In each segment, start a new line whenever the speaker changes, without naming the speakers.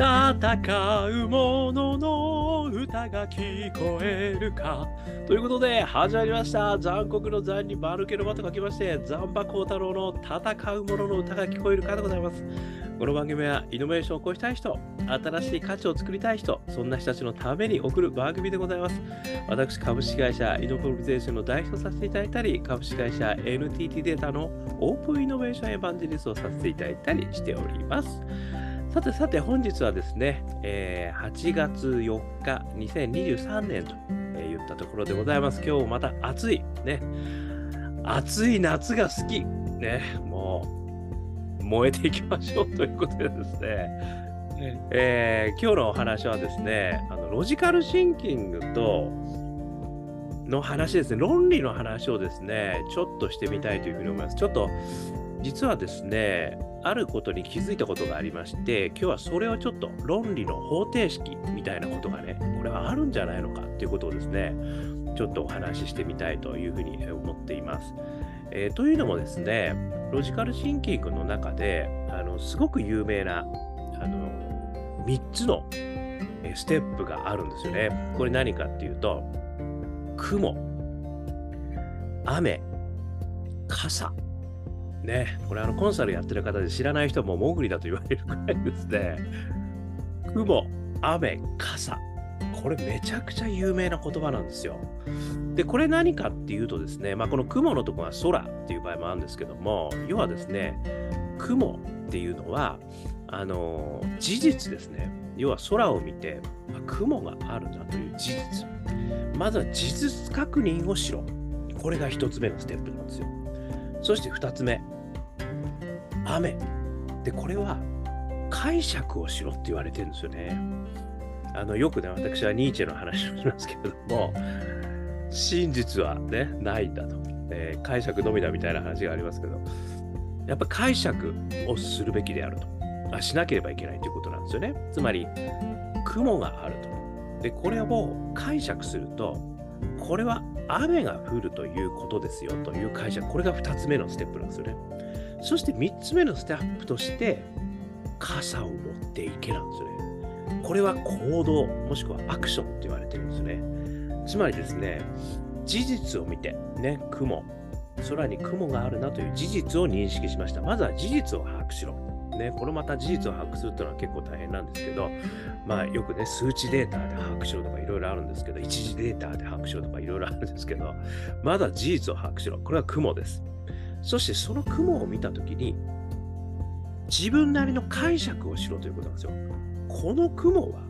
戦う者のの歌が聞こえるか。ということで、始まりました。残酷の残に丸けの間と書きまして、残波幸太郎の戦う者の歌が聞こえるかでございます。この番組はイノベーションを起こしたい人、新しい価値を作りたい人、そんな人たちのために送る番組でございます。私、株式会社イノプロビゼーションの代表させていただいたり、株式会社 NTT データのオープンイノベーションエヴァンジェリストをさせていただいたりしております。さてさて本日はですね、えー8月4日2023年と、えー言ったところでございます。今日もまた暑い、ね。暑い夏が好き。ね。もう、燃えていきましょうということでですね。えー今日のお話はですね、あのロジカルシンキングと、の話ですね、論理の話をですね、ちょっとしてみたいというふうに思います。ちょっと、実はですね、あることに気づいたことがありまして、今日はそれをちょっと論理の方程式みたいなことがね、これはあるんじゃないのかっていうことをですね、ちょっとお話ししてみたいというふうに思っています。えーというのもですね、ロジカルシンキングの中で、あのすごく有名なあの3つのステップがあるんですよね。これ何かっていうと、雲、雨、傘。ね、これあのコンサルやってる方で知らない人もモグリだと言われるくらいですね。雲、雨、傘。これめちゃくちゃ有名な言葉なんですよ。で、これ何かっていうとですね、まあ、この雲のところは空っていう場合もあるんですけども、要はですね、雲っていうのは、あの事実ですね。要は空を見て、あ雲があるなという事実。まずは事実確認をしろ。これが一つ目のステップなんですよ。そして二つ目、雨。で、これは解釈をしろって言われてるんですよね。あのよくね、私はニーチェの話をしますけれども、真実はね、ないんだと。えー解釈のみだみたいな話がありますけど、やっぱ解釈をするべきであると。あしなければいけないということなんですよね。つまり、雲があると。で、これを解釈すると、これは雨が降るということですよという解釈。これが2つ目のステップなんですよね。そして3つ目のステップとして、傘を持っていけなんですね。これは行動、もしくはアクションと言われてるんですね。つまりですね、事実を見て、ね、雲、空に雲があるなという事実を認識しました。まずは事実を把握しろ。ね、このまた事実を把握するというのは結構大変なんですけど、まあよくね、数値データで把握しろとかいろいろあるんですけど、一時データで把握しろとかいろいろあるんですけど、まだ事実を把握しろ。これは雲です。そしてその雲を見たときに、自分なりの解釈をしろということなんですよ。この雲は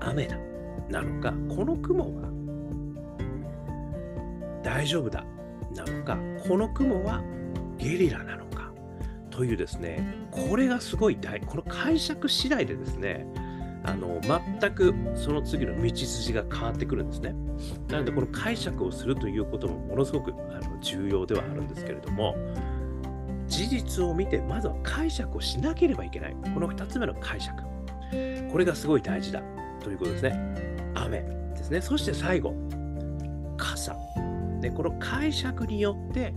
雨だ。なのか、この雲は大丈夫だ。なのか、この雲はゲリラなのか。というですね、これがすごい大、この解釈次第でですね、あの全くその次の道筋が変わってくるんですね。なので、この解釈をするということもものすごくあの重要ではあるんですけれども、事実を見て、まずは解釈をしなければいけない。この2つ目の解釈。これがすごい大事だということですね。雨ですね。そして最後、傘。で、この解釈によって、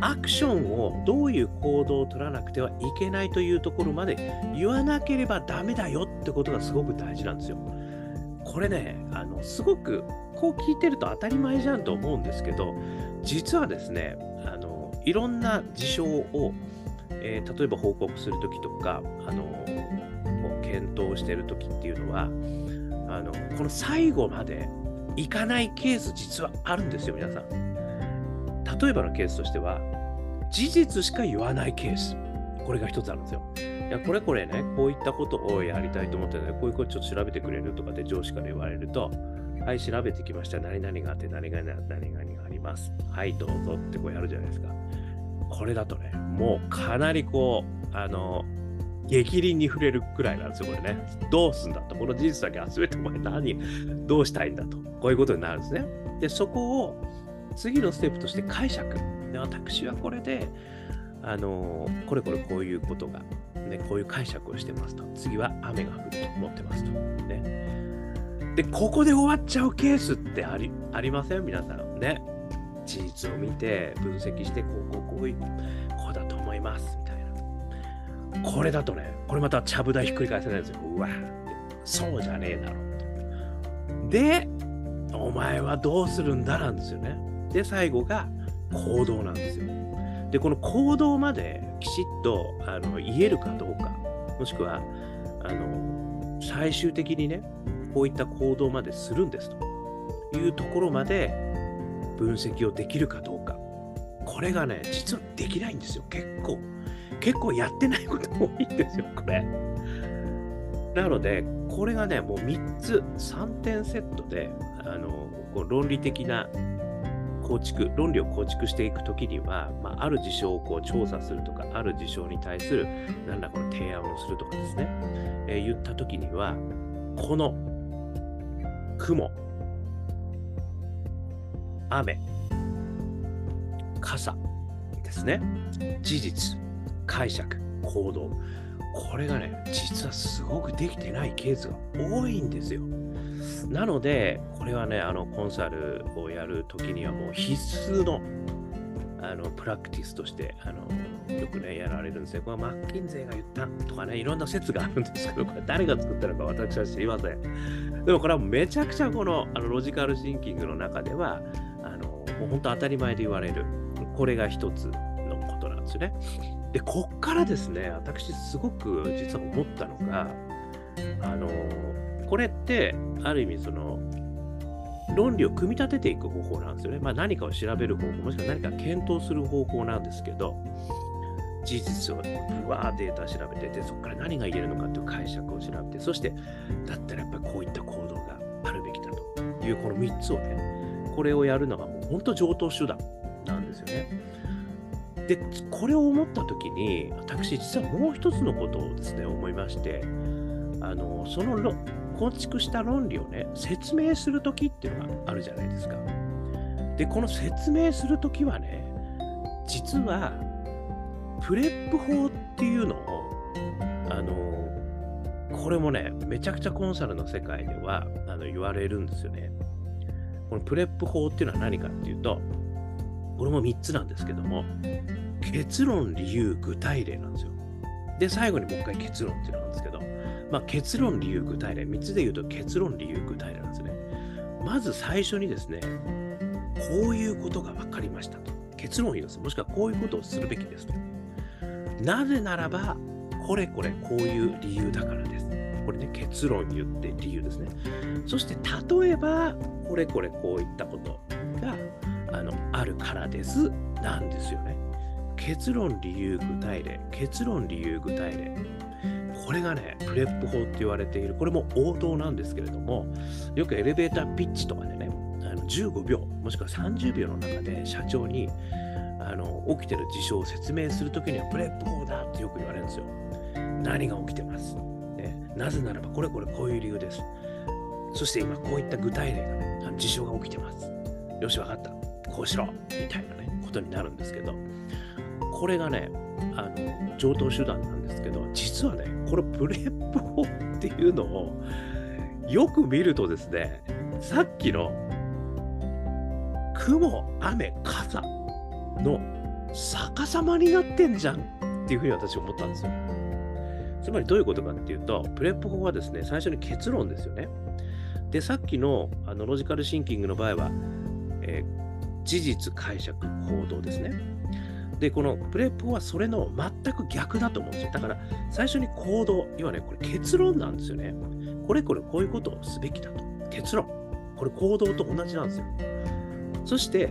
アクションをどういう行動を取らなくてはいけないというところまで言わなければダメだよってことがすごく大事なんですよ。これね、あのすごくこう聞いてると当たり前じゃんと思うんですけど、実はですね、あのいろんな事象を、えー例えば報告するときとか、あのこう検討してるときっていうのはあの、この最後までいかないケース実はあるんですよ、皆さん。例えばのケースとしては、事実しか言わないケース。これが一つあるんですよ。いや、これこれね、こういったことをやりたいと思ってるので、こういうことちょっと調べてくれるとかで上司から言われると、はい、調べてきました。何々があって、何々が何々があります。はい、どうぞってこうやるじゃないですか。これだとね、もうかなりこう、あの、激鱗に触れるくらいなんですよ、これね。どうすんだと。この事実だけ集めてお前何、どうしたいんだと。こういうことになるんですね。で、そこを次のステップとして解釈。で私はこれで、あのこれこれこういうことが、ね、こういう解釈をしてますと。次は雨が降ると思ってますと。ね。で、ここで終わっちゃうケースってありありません？皆さん。ね。事実を見て、分析して、こう、こう、こういう、こうだと思います。みたいな。これだとね、これまたちゃぶ台ひっくり返せないんですよ。うわ、そうじゃねえだろうと。で、お前はどうするんだ？なんですよね。で、最後が行動なんですよ。で、この行動まできちっとあの言えるかどうか、もしくは、あの、最終的にね、こういった行動までするんですというところまで分析をできるかどうか。これがね、実はできないんですよ、結構。結構やってないことも多いんですよ、これ。なので、これがね、もう3つ、3点セットで、あのこう論理的な構築、論理を構築していくときには、まあ、ある事象をこう調査するとか、ある事象に対する何らこの提案をするとかですね、えー、言ったときには、この雲、雨、傘ですね、事実、解釈、行動。これがね、実はすごくできてないケースが多いんですよ。なので、これはね、あのコンサルをやるときにはもう必須のあのプラクティスとしてあのよくね、やられるんですよ。これはマッキンゼーが言ったとかね、いろんな説があるんですけど、これ誰が作ったのか私は知りません。でもこれはめちゃくちゃこのあのロジカルシンキングの中では、あのもう本当当たり前で言われる、これが一つのことなんですよね。で、こっからですね、私すごく実は思ったのが、あのこれってある意味その論理を組み立てていく方法なんですよね。まあ、何かを調べる方法、もしくは何か検討する方法なんですけど、事実をぶわーデータ調べて、で、そこから何が言えるのかという解釈を調べて、そして、だったらやっぱりこういった行動があるべきだという、この3つをね、これをやるのがもう本当上等手段なんですよね。で、これを思ったときに、私、実はもう一つのことをですね、思いまして、あのその構築した論理をね、説明するときっていうのがあるじゃないですか。で、この説明するときはね、実は、 PREP法っていうのを、あの、これもね、めちゃくちゃコンサルの世界ではあの言われるんですよね。この PREP法っていうのは何かっていうと、これも3つなんですけども、結論、理由、具体例なんですよ。で、最後にもう一回結論っていうのなんですけど、まあ、結論、理由、具体例。3つで言うと結論、理由、具体例なんですね。まず最初にですね、こういうことが分かりましたと。結論を言います。もしくはこういうことをするべきですと。なぜならば、これこれこういう理由だからです。これね、結論言って理由ですね。そして、例えば、これこれこういったことがあのあるからですなんですよね。結論、理由、具体例。結論、理由、具体例。これがね、 PREP法って言われている、これも王道なんですけれども、よくエレベーターピッチとかでね、あの15秒、もしくは30秒の中で社長にあの起きてる事象を説明するときには PREP法だってよく言われるんですよ。何が起きてます？ね、なぜならば、これこれこういう理由です。そして今、こういった具体例がね、あの事象が起きてます。よし、わかった。こうしろ。みたいなね、ことになるんですけど、これがね、あの常套手段なんですけど、実はね、この PREP法っていうのをよく見るとですね、さっきの雲、雨、傘の逆さまになってんじゃんっていうふうに私思ったんですよ。つまりどういうことかっていうと、 PREP法はですね、最初に結論ですよね。で、さっきのあのロジカルシンキングの場合は、えー、事実、解釈、行動ですね。で、このプレップはそれの全く逆だと思うんですよ。だから、最初に行動、要はね、これ結論なんですよね。これこれこういうことをすべきだと。結論。これ行動と同じなんですよ。そして、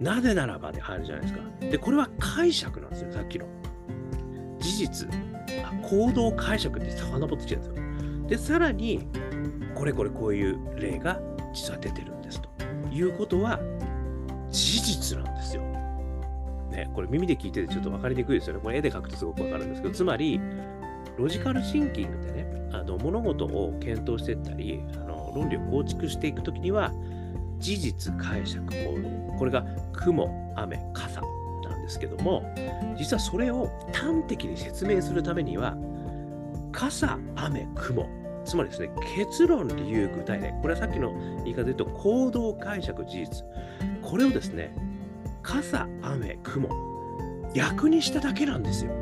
なぜならばで入るじゃないですか。で、これは解釈なんですよ、さっきの。事実、行動解釈って遡ってきてるんですよ。で、さらに、これこれこういう例が実は出てるんですということは事実なんですよ。ね、これ耳で聞いててちょっと分かりにくいですよね。これ絵で描くとすごく分かるんですけど、つまり、ロジカルシンキングでね、あの物事を検討していったり、あの論理を構築していくときには、事実、解釈、行動、これが雲、雨、傘なんですけども、実はそれを端的に説明するためには、傘、雨、雲、つまりですね、結論、理由、具体例、これはさっきの言い方で言うと、行動、解釈、事実、これをですね、傘、雨、雲、逆にしただけなんですよ。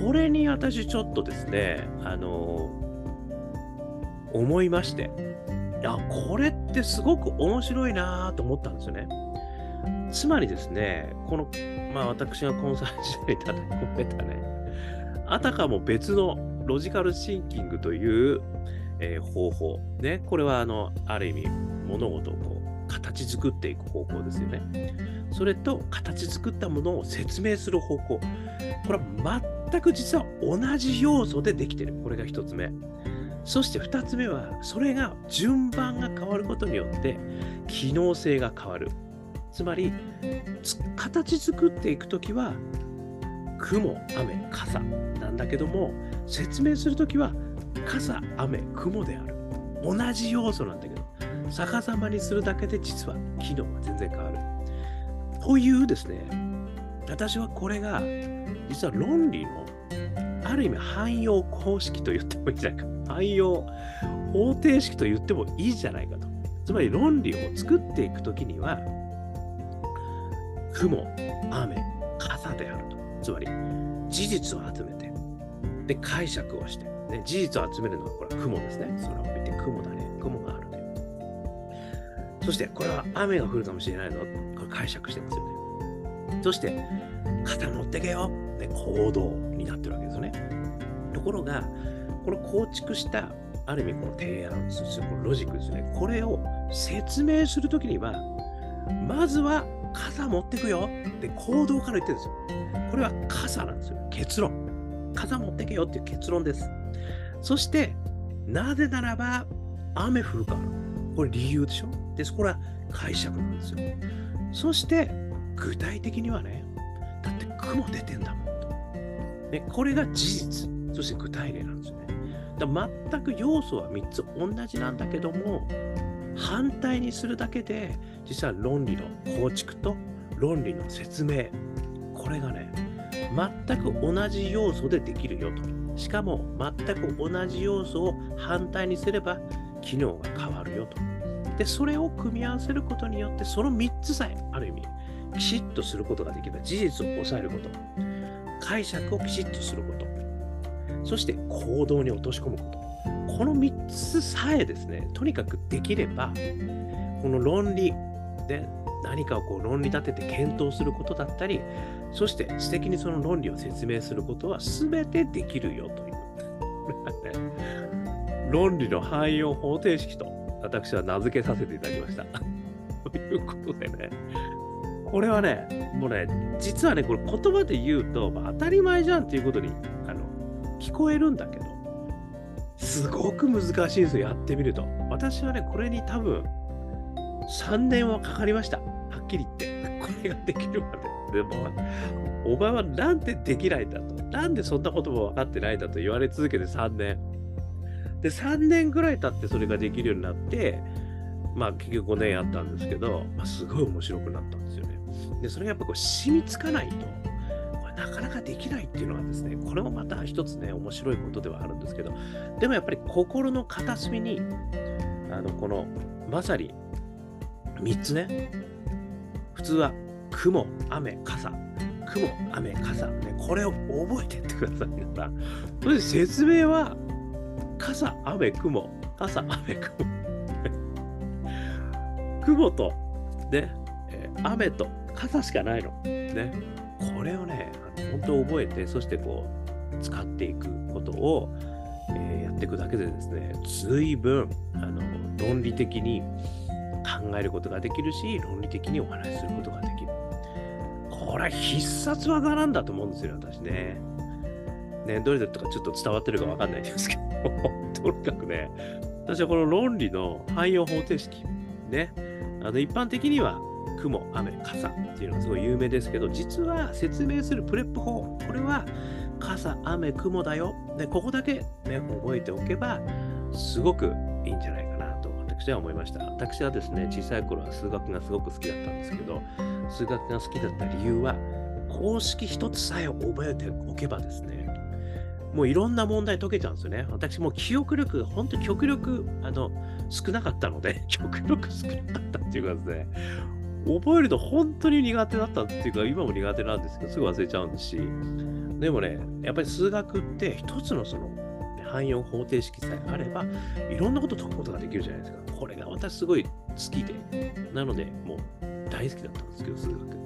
これに私ちょっとですね、あの思いまして、いや、これってすごく面白いなと思ったんですよね。つまりですね、この、まあ私がコンサル時代に叩き込めたね、あたかも別のロジカルシンキングという、えー、方法。ね、これはあの、ある意味、物事をこ形作っていく方向ですよね。それと、形作ったものを説明する方向。これは全く実は同じ要素でできてる。これが一つ目。そして2つ目は、それが順番が変わることによって、機能性が変わる。つまり、形作っていくときは、雲、雨、傘なんだけども、説明するときは、傘、雨、雲である。同じ要素なんだけど、逆さまにするだけで実は機能が全然変わる。というですね、私はこれが、実は論理の、ある意味汎用公式と言ってもいいじゃないか。汎用方程式と言ってもいいじゃないかと。つまり論理を作っていくときには、雲、雨、傘であると。つまり、事実を集めて、で、解釈をして、ね、事実を集めるのは、これは雲ですね。空を見て、雲だね。雲がある。そして、これは雨が降るかもしれないの。これ解釈してますよね。そして、肩持ってけよ。ね、行動になってるわけですよね。ところが、この構築した、ある意味この提案、そしてこのロジックですね。これを説明するときには、まずは傘持ってくよって行動から言ってるんですよ。これは傘なんですよ。結論。傘持ってけよっていう結論です。そして、なぜならば雨降るから。これ理由でしょです。これは解釈なんですよ。そして、具体的にはね、だって雲出てんだもんと。ね、これが事実。そして具体例なんですよね。だ全く要素は3つ同じなんだけども、反対にするだけで、実は論理の構築と論理の説明、これがね、全く同じ要素でできるよと。しかも、全く同じ要素を反対にすれば、機能が変わるよと。で、それを組み合わせることによって、その3つさえ、ある意味、きちっとすることができれば、事実を抑えること、解釈をきちっとすること、そして行動に落とし込むこと。この3つさえですね、とにかくできれば、この論理で何かをこう論理立てて検討することだったり、そして素敵にその論理を説明することは全てできるよという。論理の汎用方程式と私は名付けさせていただきました。ということでね、これはね、もうね、実はね、これ言葉で言うと、まあ、当たり前じゃんっていうことにあの聞こえるんだけど、すごく難しいんですよ、やってみると。私はね、これに多分、3年はかかりました。はっきり言って。これができるまで。でも、お前はなんでできないんだと。なんでそんなことも分かってないんだと言われ続けて3年。で、3年ぐらい経ってそれができるようになって、まあ結局5年やったんですけど、まあ、すごい面白くなったんですよね。で、それがやっぱこう染みつかないとこれ、なかなかできないっていうのはですね、これもまた一つね、面白いことではあるんですけど、でもやっぱり心の片隅に、あの、この、まさに3つね、普通は雲、雨、傘、雲、雨、傘、ね、これを覚えてってくださいから、それで説明は、傘、雨、雲、傘、雨、雲。雲と、ね、え、雨と傘しかないの。ね。これをね、本当覚えて、そしてこう、使っていくことを、えー、やっていくだけでですね、随分、あの、論理的に考えることができるし、論理的にお話しすることができる。これ必殺技なんだと思うんですよ、私ね。ね、どれだとかちょっと伝わってるかわかんないですけど、とにかくね、私はこの論理の汎用方程式、ね、あの一般的には雲、雨、傘っていうのがすごい有名ですけど、実は説明するプレップ法、これは傘、雨、雲だよ。で、ここだけ、ね、覚えておけば、すごくいいんじゃないかなと私は思いました。私はですね、小さい頃は数学がすごく好きだったんですけど、数学が好きだった理由は、公式一つさえ覚えておけばですね、もういろんな問題解けちゃうんですよね。私も記憶力が本当に極力あの少なかったので、極力少なかったっていうかですね、覚えると本当に苦手だったっていうか、今も苦手なんですけど、すぐ忘れちゃうんですし、でもね、やっぱり数学って一つのその汎用方程式さえあれば、いろんなこと解くことができるじゃないですか。これが私すごい好きで、なので、もう大好きだったんですけど、数学。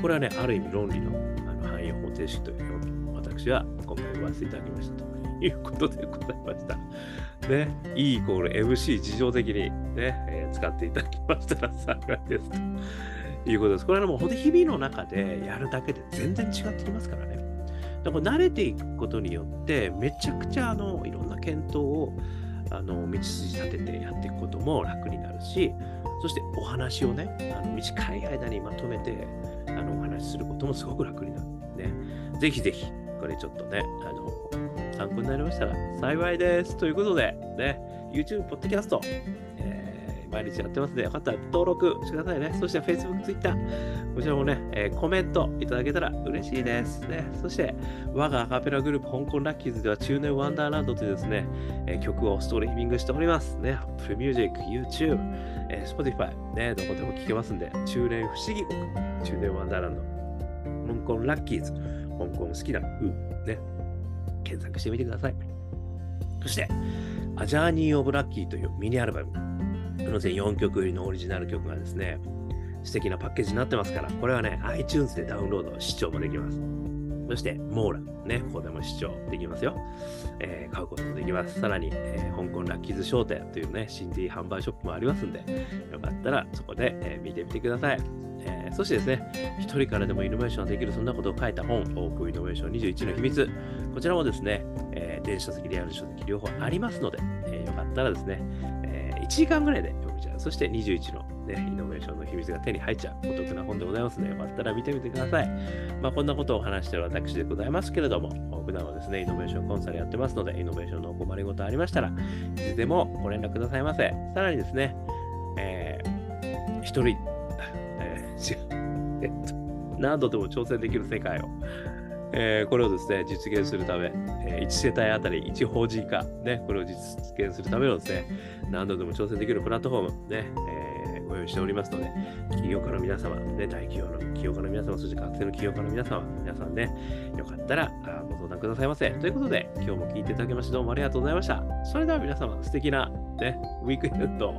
これはね、ある意味論理のあの汎用方程式というのを私は今回言わせていただきましたということでございました。ね、E イコール MC 事情的にね、えー、使っていただきましたら幸いですということです。これはもう本当日々の中でやるだけで全然違ってきますからね。だから慣れていくことによってめちゃくちゃあのいろんな検討をあの道筋立ててやっていくことも楽になるし、そしてお話をね、あの短い間にまとめてあのお話しすることもすごく楽になる。ね。ぜひぜひ、これちょっとね、あの参考になりましたら幸いです。ということで、ね、YouTube、ポッドキャスト、えー、毎日やってますので、よかったら登録してくださいね。そして Facebook、Twitter、こちらもね、えー、コメントいただけたら嬉しいです。ね、そして、我がアカペラグループ、香港ラッキーズでは、中年ワンダーランドというですね、えー、曲をストリーミングしております。ね、Apple Music、YouTube、えー、Spotify、ね、どこでも聴けますんで、中年不思議、中年ワンダーランド、香港ラッキーズ、香港好きな、う、ね、検索してみてください。そして、A Journey of Lucky というミニアルバム、この全4曲入りのオリジナル曲がですね、素敵なパッケージになってますから、これはね、iTunes でダウンロード、視聴もできます。そして、モーラ、ね、ここでも視聴できますよ。えー、買うこともできます。さらに、えー、香港ラッキーズ商店というね、CD 販売ショップもありますんで、よかったらそこで、えー、見てみてください。えー、そしてですね、一人からでもイノベーションができる、そんなことを書いた本、オープンイノベーション21の秘密。こちらもですね、えー、電子書籍、リアル書籍両方ありますので、えー、よかったらですね、えー、1時間ぐらいで読めちゃう。そして21のね、イノベーションの秘密が手に入っちゃうお得な本でございますので、よかったら見てみてください。まあ、こんなことを話している私でございますけれども、普段はですね、イノベーションコンサルやってますので、イノベーションのお困りごとありましたら、いつでもご連絡くださいませ。さらにですね、えー、一人、何度でも挑戦できる世界を、えー、これをですね、実現するため、えー、1世帯あたり1法人化、ね、これを実現するためのですね、何度でも挑戦できるプラットフォーム、ね、えー、ご用意しておりますので、企業家の皆様、ね、大企業の企業家の皆様、そして学生の企業家の皆様、皆さんね、よかったらご相談くださいませ。ということで、今日も聞いていただきましてどうもありがとうございました。それでは皆様、素敵な、ね、ウィークエンド、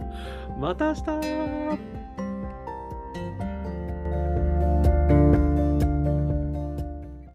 また明日